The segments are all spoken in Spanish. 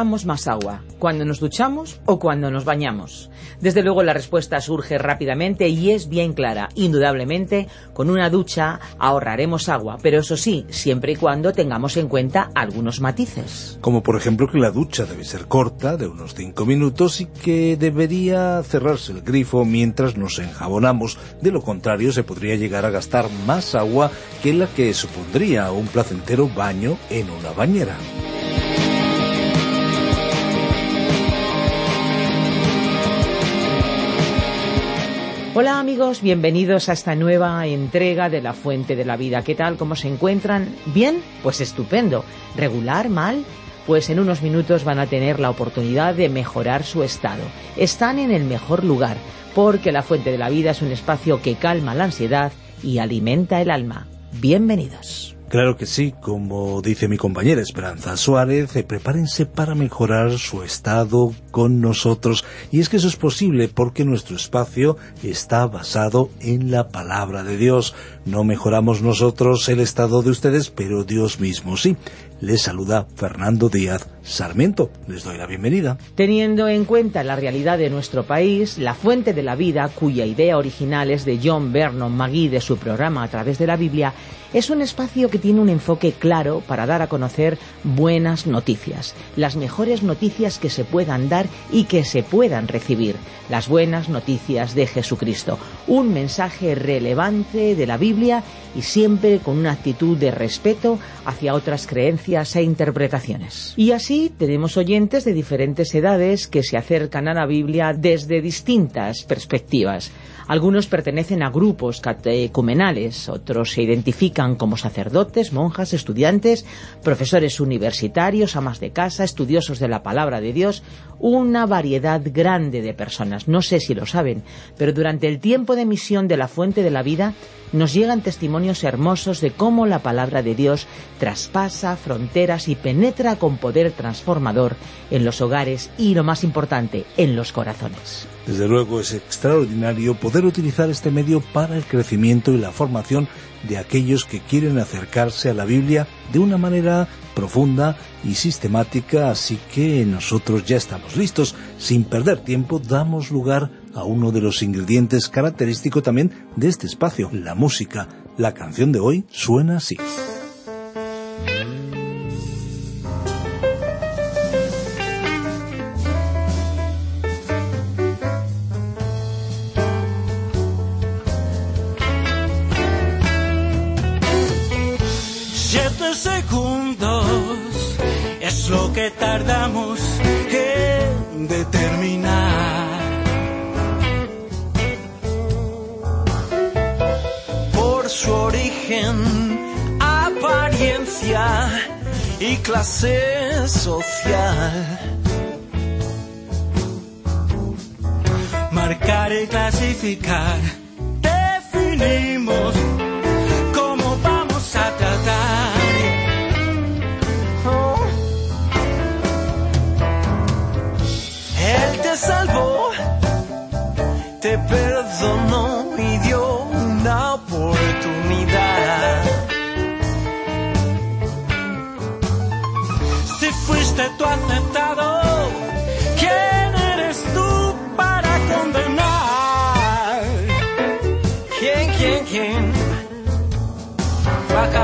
Ahorramos más agua? ¿Cuando nos duchamos o cuando nos bañamos? Desde luego la respuesta surge rápidamente y es bien clara. Indudablemente, con una ducha ahorraremos agua, pero eso sí, siempre y cuando tengamos en cuenta algunos matices. Como por ejemplo que la ducha debe ser corta, de unos 5 minutos, y que debería cerrarse el grifo mientras nos enjabonamos. De lo contrario, se podría llegar a gastar más agua que la que supondría un placentero baño en una bañera. Hola amigos, bienvenidos a esta nueva entrega de La Fuente de la Vida. ¿Qué tal? ¿Cómo se encuentran? ¿Bien? Pues estupendo. ¿Regular? ¿Mal? Pues en unos minutos van a tener la oportunidad de mejorar su estado. Están en el mejor lugar, porque La Fuente de la Vida es un espacio que calma la ansiedad y alimenta el alma. Bienvenidos. Claro que sí, como dice mi compañera Esperanza Suárez, eh, prepárense para mejorar su estado con nosotros. Y es que eso es posible porque nuestro espacio está basado en la palabra de Dios. No mejoramos nosotros el estado de ustedes, pero Dios mismo sí. Les saluda Fernando Díaz Sarmiento. Les doy la bienvenida. Teniendo en cuenta la realidad de nuestro país, la fuente de la vida, cuya idea original es de John Vernon McGee de su programa A través de la Biblia, es un espacio que tiene un enfoque claro para dar a conocer buenas noticias, las mejores noticias que se puedan dar y que se puedan recibir, las buenas noticias de Jesucristo, un mensaje relevante de la Biblia y siempre con una actitud de respeto hacia otras creencias e interpretaciones. Y así tenemos oyentes de diferentes edades que se acercan a la Biblia desde distintas perspectivas. Algunos pertenecen a grupos catecumenales, otros se identifican como sacerdotes, monjas, estudiantes, profesores universitarios, amas de casa, estudiosos de la palabra de Dios, una variedad grande de personas. No sé si lo saben, pero durante el tiempo de misión de la fuente de la vida nos llegan testimonios hermosos de cómo la palabra de Dios traspasa fronteras y penetra con poder transformador en los hogares y, lo más importante, en los corazones. Desde luego es extraordinario poder utilizar este medio para el crecimiento y la formación de aquellos que quieren acercarse a la Biblia de una manera profunda y sistemática, así que nosotros ya estamos listos. Sin perder tiempo, damos lugar a uno de los ingredientes característicos también de este espacio, la música. La canción de hoy suena así. Siete segundos es lo que tardamos en determinar su origen, apariencia y clase social. Marcar y clasificar, definimos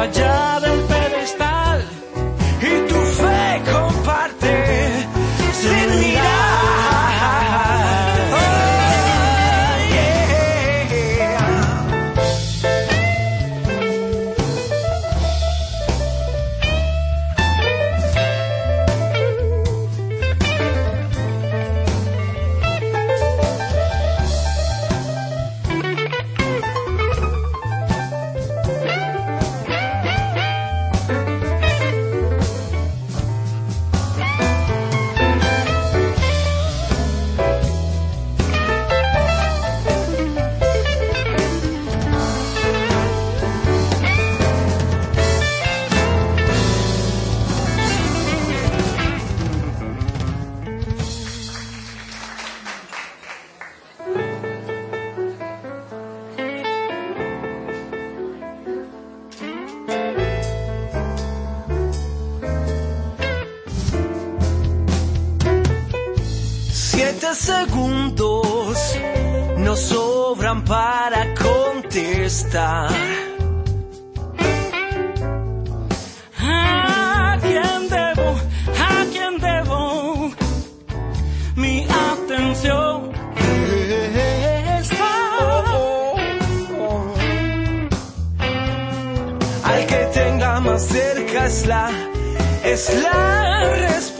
Baja ya segundos nos sobran para contestar. ¿A quién debo? ¿A quién debo? Mi atención. Está Al que tenga más cerca es la, es la respuesta.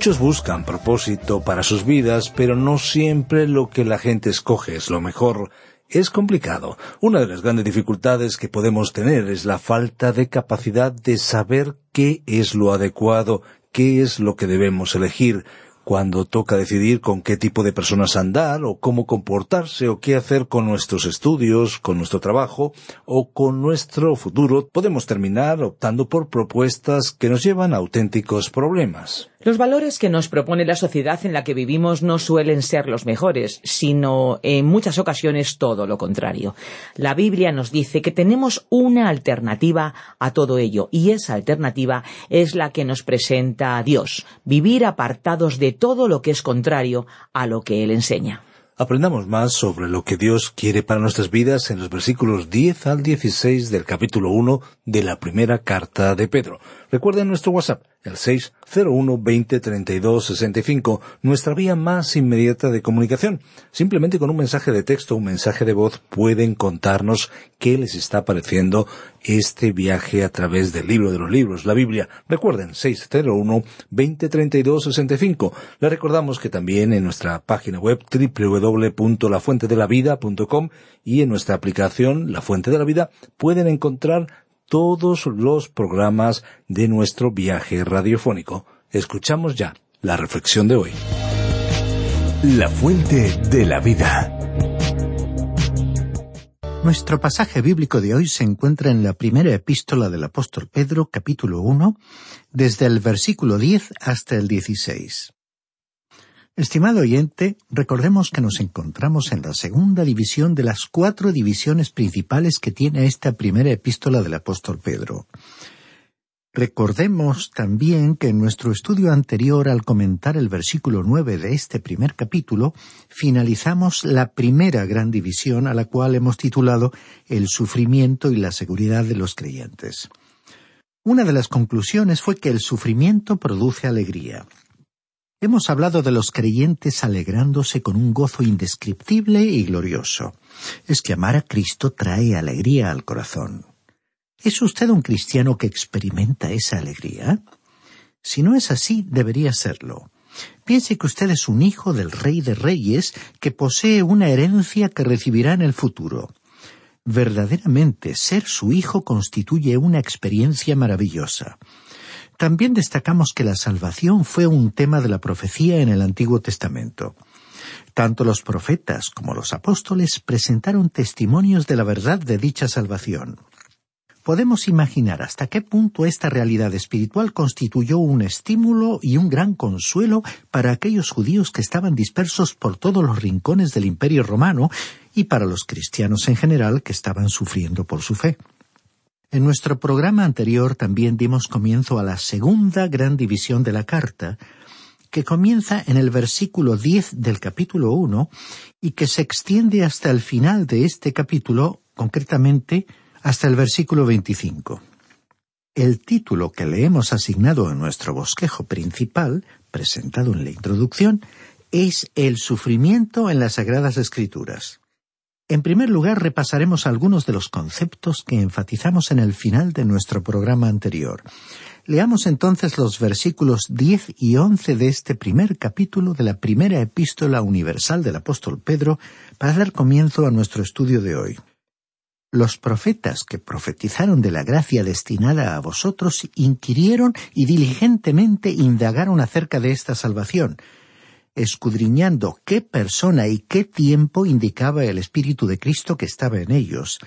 Muchos buscan propósito para sus vidas, pero no siempre lo que la gente escoge es lo mejor. Es complicado. Una de las grandes dificultades que podemos tener es la falta de capacidad de saber qué es lo adecuado, qué es lo que debemos elegir, cuando toca decidir con qué tipo de personas andar, o cómo comportarse, o qué hacer con nuestros estudios, con nuestro trabajo, o con nuestro futuro, podemos terminar optando por propuestas que nos llevan a auténticos problemas. Los valores que nos propone la sociedad en la que vivimos no suelen ser los mejores, sino en muchas ocasiones todo lo contrario. La Biblia nos dice que tenemos una alternativa a todo ello, y esa alternativa es la que nos presenta Dios, vivir apartados de todo lo que es contrario a lo que Él enseña. Aprendamos más sobre lo que Dios quiere para nuestras vidas en los versículos 10 al 16 del capítulo 1 de la primera carta de Pedro. Recuerden nuestro WhatsApp, el 601-2032-65, nuestra vía más inmediata de comunicación. Simplemente con un mensaje de texto un mensaje de voz pueden contarnos qué les está pareciendo este viaje a través del libro de los libros, la Biblia. Recuerden, 601-2032-65. Le recordamos que también en nuestra página web www.lafuentedelavida.com y en nuestra aplicación La Fuente de la Vida pueden encontrar todos los programas de nuestro viaje radiofónico. Escuchamos ya la reflexión de hoy. La fuente de la vida. Nuestro pasaje bíblico de hoy se encuentra en la primera epístola del apóstol Pedro, capítulo 1, desde el versículo 10 hasta el 16. Estimado oyente, recordemos que nos encontramos en la segunda división de las cuatro divisiones principales que tiene esta primera epístola del apóstol Pedro. Recordemos también que en nuestro estudio anterior, al comentar el versículo nueve de este primer capítulo, finalizamos la primera gran división a la cual hemos titulado El sufrimiento y la seguridad de los creyentes. Una de las conclusiones fue que el sufrimiento produce alegría. Hemos hablado de los creyentes alegrándose con un gozo indescriptible y glorioso. Es que amar a Cristo trae alegría al corazón. ¿Es usted un cristiano que experimenta esa alegría? Si no es así, debería serlo. Piense que usted es un hijo del Rey de Reyes que posee una herencia que recibirá en el futuro. Verdaderamente, ser su hijo constituye una experiencia maravillosa. También destacamos que la salvación fue un tema de la profecía en el Antiguo Testamento. Tanto los profetas como los apóstoles presentaron testimonios de la verdad de dicha salvación. Podemos imaginar hasta qué punto esta realidad espiritual constituyó un estímulo y un gran consuelo para aquellos judíos que estaban dispersos por todos los rincones del Imperio romano y para los cristianos en general que estaban sufriendo por su fe. En nuestro programa anterior también dimos comienzo a la segunda gran división de la carta, que comienza en el versículo 10 del capítulo 1 y que se extiende hasta el final de este capítulo, concretamente hasta el versículo 25. El título que le hemos asignado en nuestro bosquejo principal, presentado en la introducción, es El sufrimiento en las Sagradas Escrituras. En primer lugar, repasaremos algunos de los conceptos que enfatizamos en el final de nuestro programa anterior. Leamos entonces los versículos 10 y 11 de este primer capítulo de la primera epístola universal del apóstol Pedro para dar comienzo a nuestro estudio de hoy. Los profetas que profetizaron de la gracia destinada a vosotros inquirieron y diligentemente indagaron acerca de esta salvación, escudriñando qué persona y qué tiempo indicaba el Espíritu de Cristo que estaba en ellos,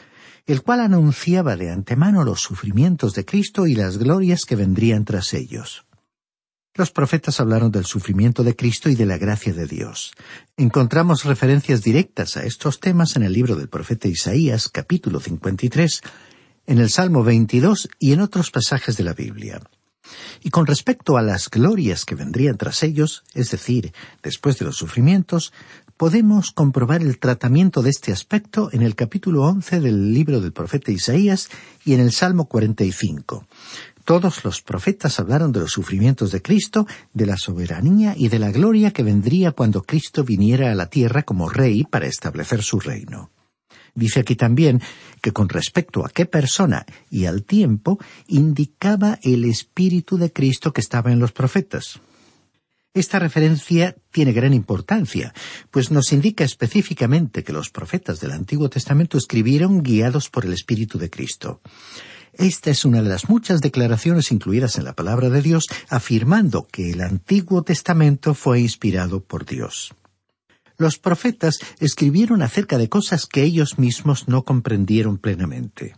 el cual anunciaba de antemano los sufrimientos de Cristo y las glorias que vendrían tras ellos. Los profetas hablaron del sufrimiento de Cristo y de la gracia de Dios. Encontramos referencias directas a estos temas en el libro del profeta Isaías, capítulo 53, en el Salmo 22 y en otros pasajes de la Biblia. Y con respecto a las glorias que vendrían tras ellos, es decir, después de los sufrimientos, podemos comprobar el tratamiento de este aspecto en el capítulo once del libro del profeta Isaías y en el Salmo 45. Todos los profetas hablaron de los sufrimientos de Cristo, de la soberanía y de la gloria que vendría cuando Cristo viniera a la tierra como rey para establecer su reino. Dice aquí también que con respecto a qué persona y al tiempo indicaba el Espíritu de Cristo que estaba en los profetas. Esta referencia tiene gran importancia, pues nos indica específicamente que los profetas del Antiguo Testamento escribieron guiados por el Espíritu de Cristo. Esta es una de las muchas declaraciones incluidas en la palabra de Dios afirmando que el Antiguo Testamento fue inspirado por Dios. Los profetas escribieron acerca de cosas que ellos mismos no comprendieron plenamente.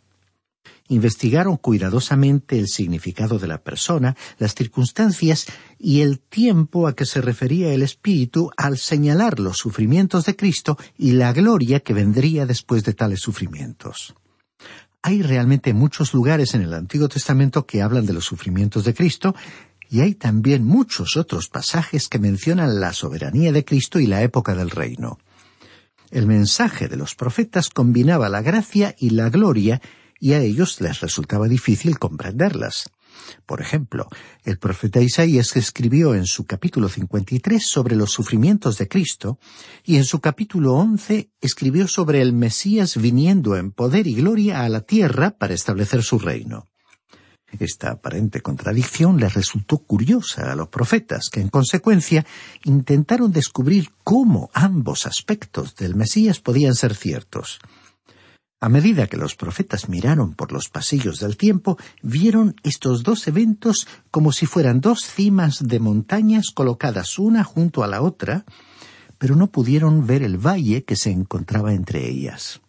Investigaron cuidadosamente el significado de la persona, las circunstancias y el tiempo a que se refería el Espíritu al señalar los sufrimientos de Cristo y la gloria que vendría después de tales sufrimientos. Hay realmente muchos lugares en el Antiguo Testamento que hablan de los sufrimientos de Cristo y hay también muchos otros pasajes que mencionan la soberanía de Cristo y la época del reino. El mensaje de los profetas combinaba la gracia y la gloria y a ellos les resultaba difícil comprenderlas. Por ejemplo, el profeta Isaías escribió en su capítulo 53 sobre los sufrimientos de Cristo y en su capítulo 11 escribió sobre el Mesías viniendo en poder y gloria a la tierra para establecer su reino. Esta aparente contradicción les resultó curiosa a los profetas, que en consecuencia intentaron descubrir cómo ambos aspectos del Mesías podían ser ciertos. A medida que los profetas miraron por los pasillos del tiempo, vieron estos dos eventos como si fueran dos cimas de montañas colocadas una junto a la otra, pero no pudieron ver el valle que se encontraba entre ellas.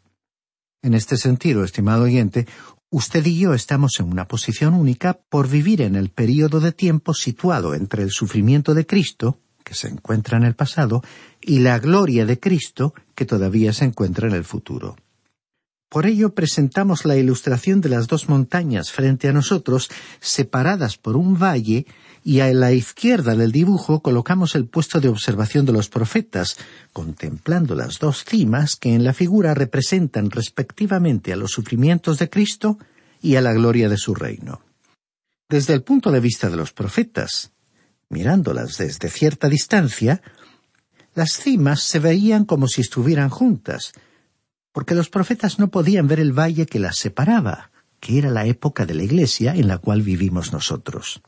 En este sentido, estimado oyente, Usted y yo estamos en una posición única por vivir en el período de tiempo situado entre el sufrimiento de Cristo, que se encuentra en el pasado, y la gloria de Cristo, que todavía se encuentra en el futuro. Por ello presentamos la ilustración de las dos montañas frente a nosotros, separadas por un valle, y a la izquierda del dibujo colocamos el puesto de observación de los profetas, contemplando las dos cimas que en la figura representan respectivamente a los sufrimientos de Cristo y a la gloria de su reino. Desde el punto de vista de los profetas, mirándolas desde cierta distancia, las cimas se veían como si estuvieran juntas, porque los profetas no podían ver el valle que las separaba, que era la época de la Iglesia en la cual vivimos nosotros.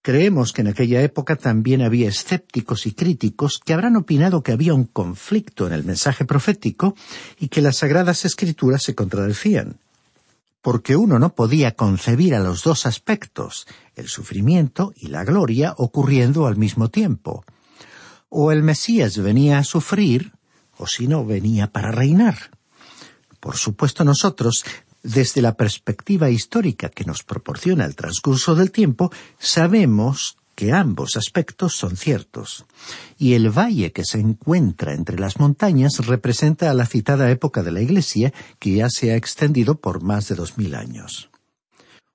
Creemos que en aquella época también había escépticos y críticos que habrán opinado que había un conflicto en el mensaje profético y que las sagradas escrituras se contradecían. Porque uno no podía concebir a los dos aspectos, el sufrimiento y la gloria, ocurriendo al mismo tiempo. O el Mesías venía a sufrir, o si no venía para reinar. Por supuesto nosotros, desde la perspectiva histórica que nos proporciona el transcurso del tiempo, sabemos que ambos aspectos son ciertos, y el valle que se encuentra entre las montañas representa a la citada época de la Iglesia que ya se ha extendido por más de dos mil años.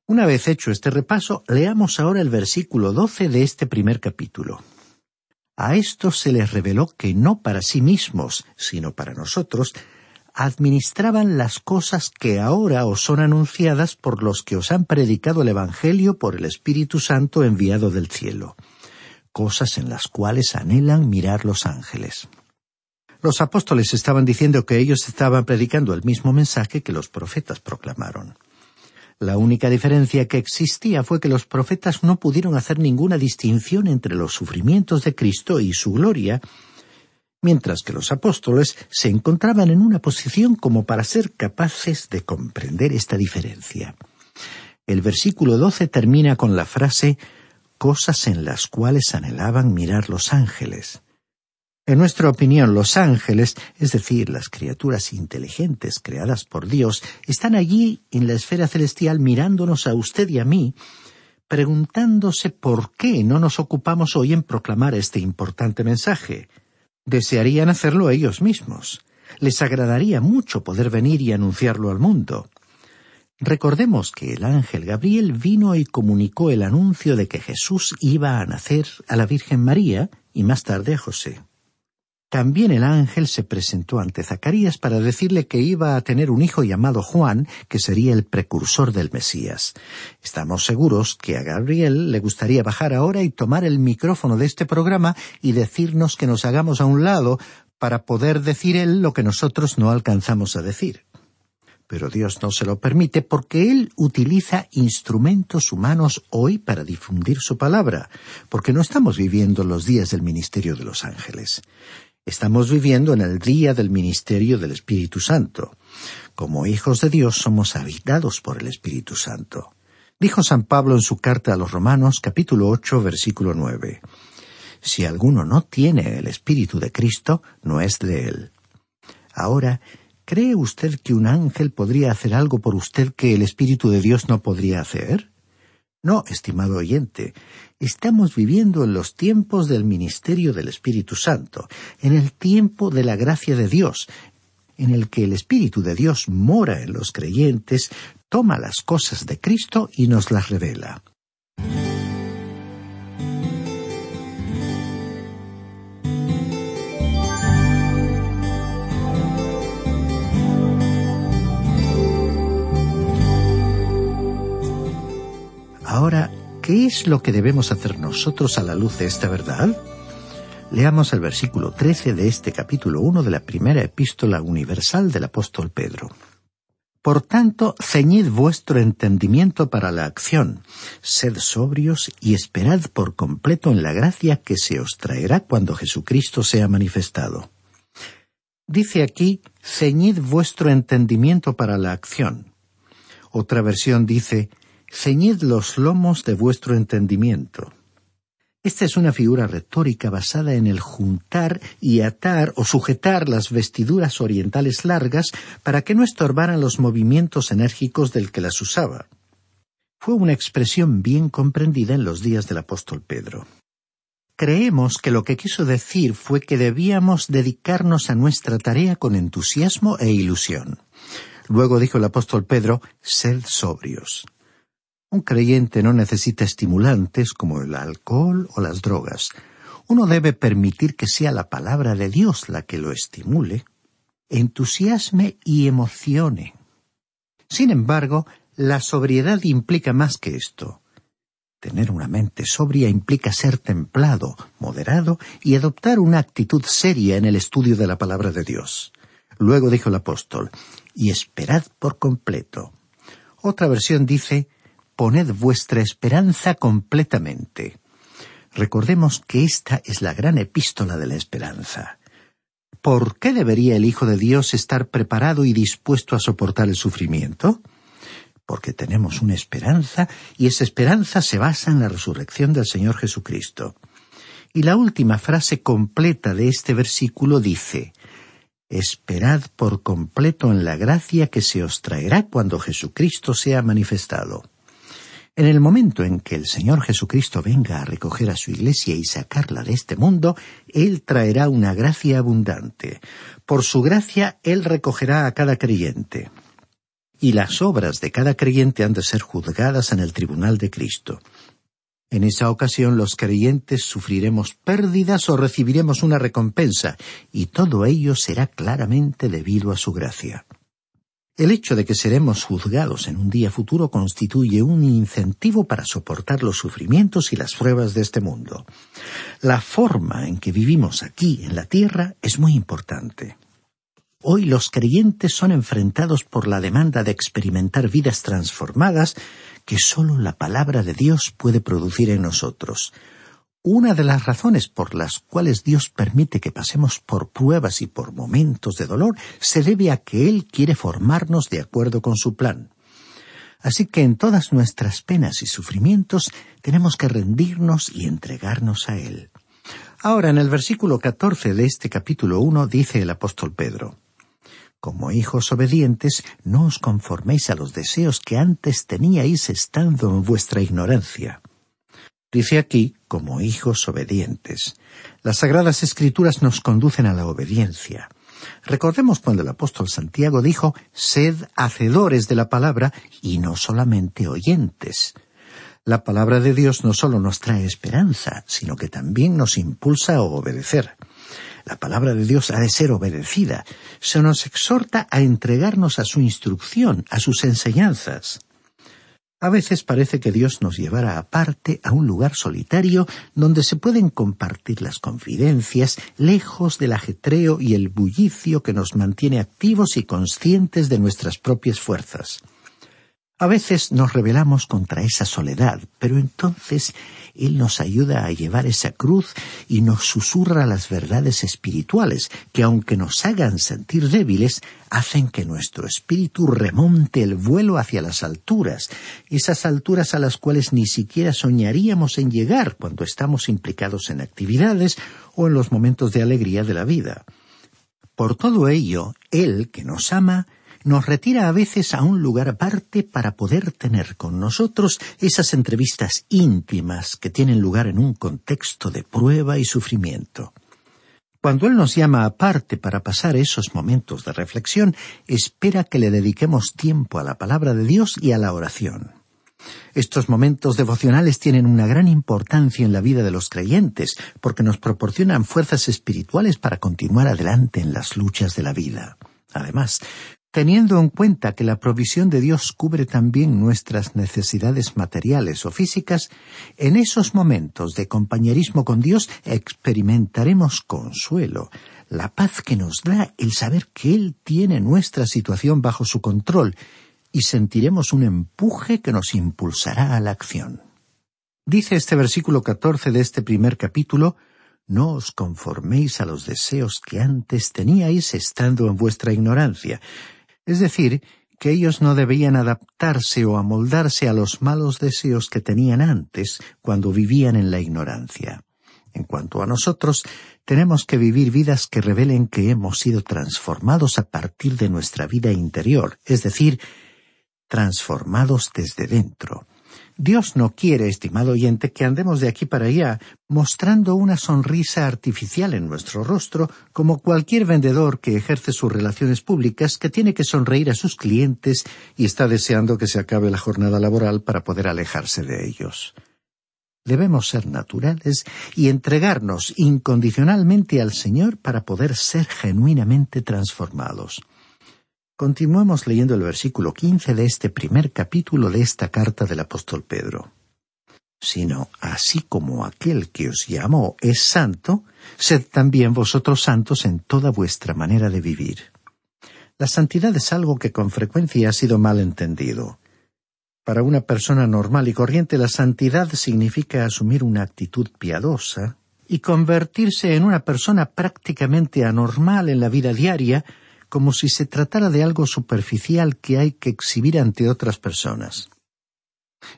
Una vez hecho este repaso, leamos ahora el versículo doce de este primer capítulo. A estos se les reveló que no para sí mismos, sino para nosotros, administraban las cosas que ahora os son anunciadas por los que os han predicado el Evangelio por el Espíritu Santo enviado del cielo, cosas en las cuales anhelan mirar los ángeles. Los apóstoles estaban diciendo que ellos estaban predicando el mismo mensaje que los profetas proclamaron. La única diferencia que existía fue que los profetas no pudieron hacer ninguna distinción entre los sufrimientos de Cristo y su gloria, mientras que los apóstoles se encontraban en una posición como para ser capaces de comprender esta diferencia. El versículo doce termina con la frase cosas en las cuales anhelaban mirar los ángeles. En nuestra opinión, los ángeles, es decir, las criaturas inteligentes creadas por Dios, están allí en la esfera celestial mirándonos a usted y a mí, preguntándose por qué no nos ocupamos hoy en proclamar este importante mensaje. Desearían hacerlo ellos mismos. Les agradaría mucho poder venir y anunciarlo al mundo. Recordemos que el ángel Gabriel vino y comunicó el anuncio de que Jesús iba a nacer a la Virgen María y más tarde a José. También el ángel se presentó ante Zacarías para decirle que iba a tener un hijo llamado Juan, que sería el precursor del Mesías. Estamos seguros que a Gabriel le gustaría bajar ahora y tomar el micrófono de este programa y decirnos que nos hagamos a un lado para poder decir él lo que nosotros no alcanzamos a decir. Pero Dios no se lo permite porque Él utiliza instrumentos humanos hoy para difundir su palabra, porque no estamos viviendo los días del ministerio de los ángeles. Estamos viviendo en el día del ministerio del Espíritu Santo. Como hijos de Dios somos habitados por el Espíritu Santo. Dijo San Pablo en su carta a los Romanos capítulo ocho versículo nueve. Si alguno no tiene el Espíritu de Cristo, no es de él. Ahora, ¿cree usted que un ángel podría hacer algo por usted que el Espíritu de Dios no podría hacer? No, estimado oyente, estamos viviendo en los tiempos del ministerio del Espíritu Santo, en el tiempo de la gracia de Dios, en el que el Espíritu de Dios mora en los creyentes, toma las cosas de Cristo y nos las revela. ¿Qué es lo que debemos hacer nosotros a la luz de esta verdad? Leamos el versículo 13 de este capítulo 1 de la primera epístola universal del apóstol Pedro. Por tanto, ceñid vuestro entendimiento para la acción, sed sobrios y esperad por completo en la gracia que se os traerá cuando Jesucristo sea manifestado. Dice aquí, ceñid vuestro entendimiento para la acción. Otra versión dice, ceñid los lomos de vuestro entendimiento. Esta es una figura retórica basada en el juntar y atar o sujetar las vestiduras orientales largas para que no estorbaran los movimientos enérgicos del que las usaba. Fue una expresión bien comprendida en los días del apóstol Pedro. Creemos que lo que quiso decir fue que debíamos dedicarnos a nuestra tarea con entusiasmo e ilusión. Luego dijo el apóstol Pedro, sed sobrios. Un creyente no necesita estimulantes como el alcohol o las drogas. Uno debe permitir que sea la palabra de Dios la que lo estimule, entusiasme y emocione. Sin embargo, la sobriedad implica más que esto. Tener una mente sobria implica ser templado, moderado y adoptar una actitud seria en el estudio de la palabra de Dios. Luego dijo el apóstol, y esperad por completo. Otra versión dice, poned vuestra esperanza completamente. Recordemos que esta es la gran epístola de la esperanza. ¿Por qué debería el Hijo de Dios estar preparado y dispuesto a soportar el sufrimiento? Porque tenemos una esperanza y esa esperanza se basa en la resurrección del Señor Jesucristo. Y la última frase completa de este versículo dice, Esperad por completo en la gracia que se os traerá cuando Jesucristo sea manifestado. En el momento en que el Señor Jesucristo venga a recoger a su iglesia y sacarla de este mundo, Él traerá una gracia abundante. Por su gracia, Él recogerá a cada creyente. Y las obras de cada creyente han de ser juzgadas en el tribunal de Cristo. En esa ocasión los creyentes sufriremos pérdidas o recibiremos una recompensa, y todo ello será claramente debido a su gracia. El hecho de que seremos juzgados en un día futuro constituye un incentivo para soportar los sufrimientos y las pruebas de este mundo. La forma en que vivimos aquí en la tierra es muy importante. Hoy los creyentes son enfrentados por la demanda de experimentar vidas transformadas que sólo la palabra de Dios puede producir en nosotros. Una de las razones por las cuales Dios permite que pasemos por pruebas y por momentos de dolor se debe a que Él quiere formarnos de acuerdo con su plan. Así que en todas nuestras penas y sufrimientos tenemos que rendirnos y entregarnos a Él. Ahora, en el versículo catorce de este capítulo uno dice el apóstol Pedro Como hijos obedientes, no os conforméis a los deseos que antes teníais estando en vuestra ignorancia. Dice aquí, como hijos obedientes. Las sagradas escrituras nos conducen a la obediencia. Recordemos cuando el apóstol Santiago dijo, sed hacedores de la palabra y no solamente oyentes. La palabra de Dios no solo nos trae esperanza, sino que también nos impulsa a obedecer. La palabra de Dios ha de ser obedecida. Se nos exhorta a entregarnos a su instrucción, a sus enseñanzas. A veces parece que Dios nos llevará aparte a un lugar solitario donde se pueden compartir las confidencias, lejos del ajetreo y el bullicio que nos mantiene activos y conscientes de nuestras propias fuerzas. A veces nos rebelamos contra esa soledad, pero entonces Él nos ayuda a llevar esa cruz y nos susurra las verdades espirituales, que aunque nos hagan sentir débiles, hacen que nuestro espíritu remonte el vuelo hacia las alturas, esas alturas a las cuales ni siquiera soñaríamos en llegar cuando estamos implicados en actividades o en los momentos de alegría de la vida. Por todo ello, Él, que nos ama, nos retira a veces a un lugar aparte para poder tener con nosotros esas entrevistas íntimas que tienen lugar en un contexto de prueba y sufrimiento. Cuando Él nos llama aparte para pasar esos momentos de reflexión, espera que le dediquemos tiempo a la palabra de Dios y a la oración. Estos momentos devocionales tienen una gran importancia en la vida de los creyentes, porque nos proporcionan fuerzas espirituales para continuar adelante en las luchas de la vida. Además, Teniendo en cuenta que la provisión de Dios cubre también nuestras necesidades materiales o físicas, en esos momentos de compañerismo con Dios experimentaremos consuelo, la paz que nos da el saber que Él tiene nuestra situación bajo su control, y sentiremos un empuje que nos impulsará a la acción. Dice este versículo catorce de este primer capítulo, no os conforméis a los deseos que antes teníais estando en vuestra ignorancia, es decir, que ellos no debían adaptarse o amoldarse a los malos deseos que tenían antes cuando vivían en la ignorancia. En cuanto a nosotros, tenemos que vivir vidas que revelen que hemos sido transformados a partir de nuestra vida interior, es decir, transformados desde dentro. Dios no quiere, estimado oyente, que andemos de aquí para allá mostrando una sonrisa artificial en nuestro rostro, como cualquier vendedor que ejerce sus relaciones públicas que tiene que sonreír a sus clientes y está deseando que se acabe la jornada laboral para poder alejarse de ellos. Debemos ser naturales y entregarnos incondicionalmente al Señor para poder ser genuinamente transformados. Continuemos leyendo el versículo quince de este primer capítulo de esta carta del apóstol Pedro. Sino, así como aquel que os llamó es santo, sed también vosotros santos en toda vuestra manera de vivir. La santidad es algo que con frecuencia ha sido mal entendido. Para una persona normal y corriente la santidad significa asumir una actitud piadosa y convertirse en una persona prácticamente anormal en la vida diaria como si se tratara de algo superficial que hay que exhibir ante otras personas.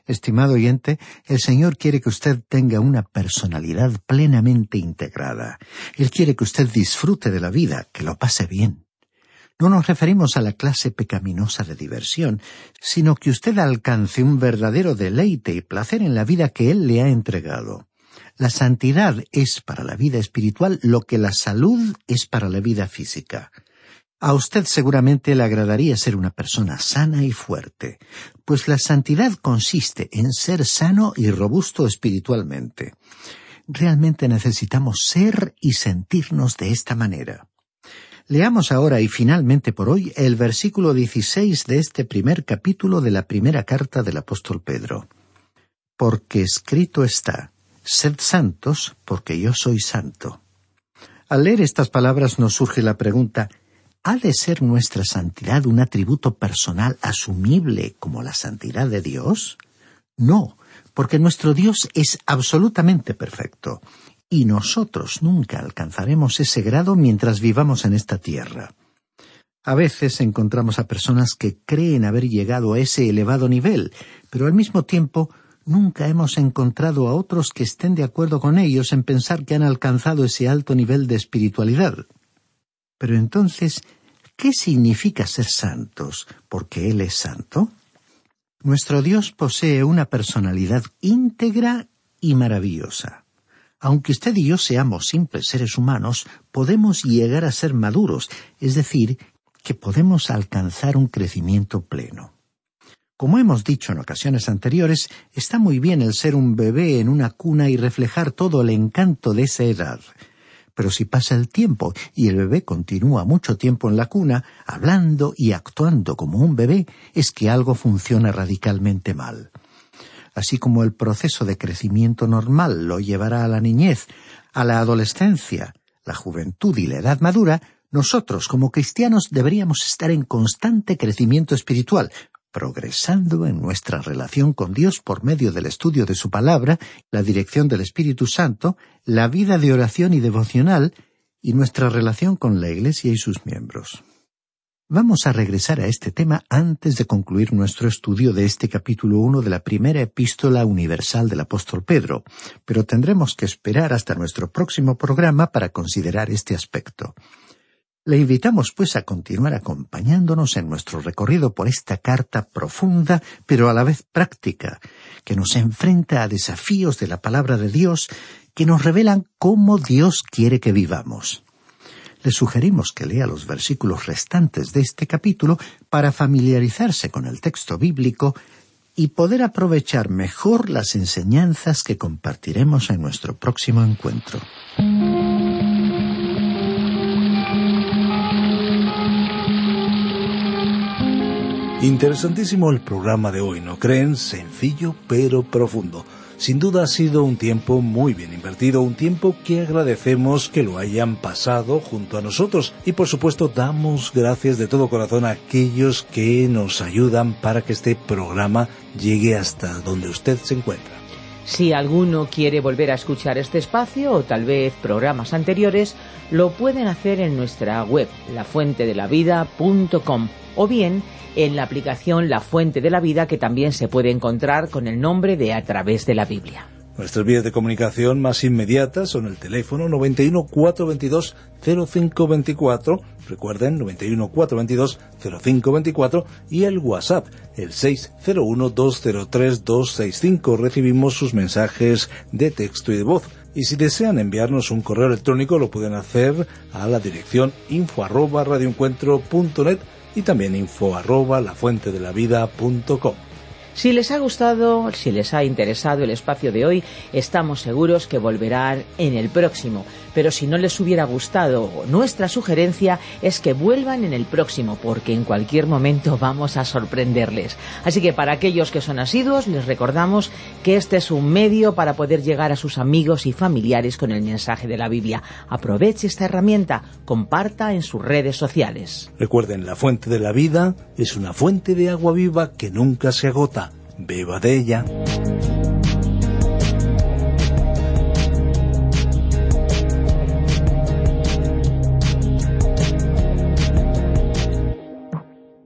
Estimado oyente, el Señor quiere que usted tenga una personalidad plenamente integrada. Él quiere que usted disfrute de la vida, que lo pase bien. No nos referimos a la clase pecaminosa de diversión, sino que usted alcance un verdadero deleite y placer en la vida que Él le ha entregado. La santidad es para la vida espiritual lo que la salud es para la vida física. A usted seguramente le agradaría ser una persona sana y fuerte, pues la santidad consiste en ser sano y robusto espiritualmente. Realmente necesitamos ser y sentirnos de esta manera. Leamos ahora y finalmente por hoy el versículo 16 de este primer capítulo de la primera carta del apóstol Pedro. Porque escrito está, sed santos porque yo soy santo. Al leer estas palabras nos surge la pregunta, ¿ha de ser nuestra santidad un atributo personal asumible como la santidad de Dios? No, porque nuestro Dios es absolutamente perfecto, y nosotros nunca alcanzaremos ese grado mientras vivamos en esta tierra. A veces encontramos a personas que creen haber llegado a ese elevado nivel, pero al mismo tiempo nunca hemos encontrado a otros que estén de acuerdo con ellos en pensar que han alcanzado ese alto nivel de espiritualidad. Pero entonces, ¿qué significa ser santos? ¿Porque Él es santo? Nuestro Dios posee una personalidad íntegra y maravillosa. Aunque usted y yo seamos simples seres humanos, podemos llegar a ser maduros, es decir, que podemos alcanzar un crecimiento pleno. Como hemos dicho en ocasiones anteriores, está muy bien el ser un bebé en una cuna y reflejar todo el encanto de esa edad. Pero si pasa el tiempo y el bebé continúa mucho tiempo en la cuna, hablando y actuando como un bebé, es que algo funciona radicalmente mal. Así como el proceso de crecimiento normal lo llevará a la niñez, a la adolescencia, la juventud y la edad madura, nosotros como cristianos deberíamos estar en constante crecimiento espiritual, progresando en nuestra relación con Dios por medio del estudio de su palabra, la dirección del Espíritu Santo, la vida de oración y devocional, y nuestra relación con la Iglesia y sus miembros. Vamos a regresar a este tema antes de concluir nuestro estudio de este capítulo 1 de la primera epístola universal del apóstol Pedro, pero tendremos que esperar hasta nuestro próximo programa para considerar este aspecto. Le invitamos, pues, a continuar acompañándonos en nuestro recorrido por esta carta profunda, pero a la vez práctica, que nos enfrenta a desafíos de la palabra de Dios que nos revelan cómo Dios quiere que vivamos. Le sugerimos que lea los versículos restantes de este capítulo para familiarizarse con el texto bíblico y poder aprovechar mejor las enseñanzas que compartiremos en nuestro próximo encuentro. Interesantísimo el programa de hoy, ¿no creen? Sencillo pero profundo. Sin duda ha sido un tiempo muy bien invertido, un tiempo que agradecemos que lo hayan pasado junto a nosotros y por supuesto damos gracias de todo corazón a aquellos que nos ayudan para que este programa llegue hasta donde usted se encuentra. Si alguno quiere volver a escuchar este espacio o tal vez programas anteriores, lo pueden hacer en nuestra web, lafuentedelavida.com o bien en la aplicación La Fuente de la Vida que también se puede encontrar con el nombre de A través de la Biblia. Nuestras vías de comunicación más inmediatas son el teléfono 91 422 0524, recuerden 91 422 0524 y el WhatsApp el 601 203 265. Recibimos sus mensajes de texto y de voz. Y si desean enviarnos un correo electrónico lo pueden hacer a la dirección info arroba radioencuentro.net y también info arroba lafuentedelavida.com. Si les ha gustado, si les ha interesado el espacio de hoy, estamos seguros que volverán en el próximo. Pero si no les hubiera gustado, nuestra sugerencia es que vuelvan en el próximo, porque en cualquier momento vamos a sorprenderles. Así que para aquellos que son asiduos, les recordamos que este es un medio para poder llegar a sus amigos y familiares con el mensaje de la Biblia. Aproveche esta herramienta, comparta en sus redes sociales. Recuerden, la fuente de la vida es una fuente de agua viva que nunca se agota beba de ella.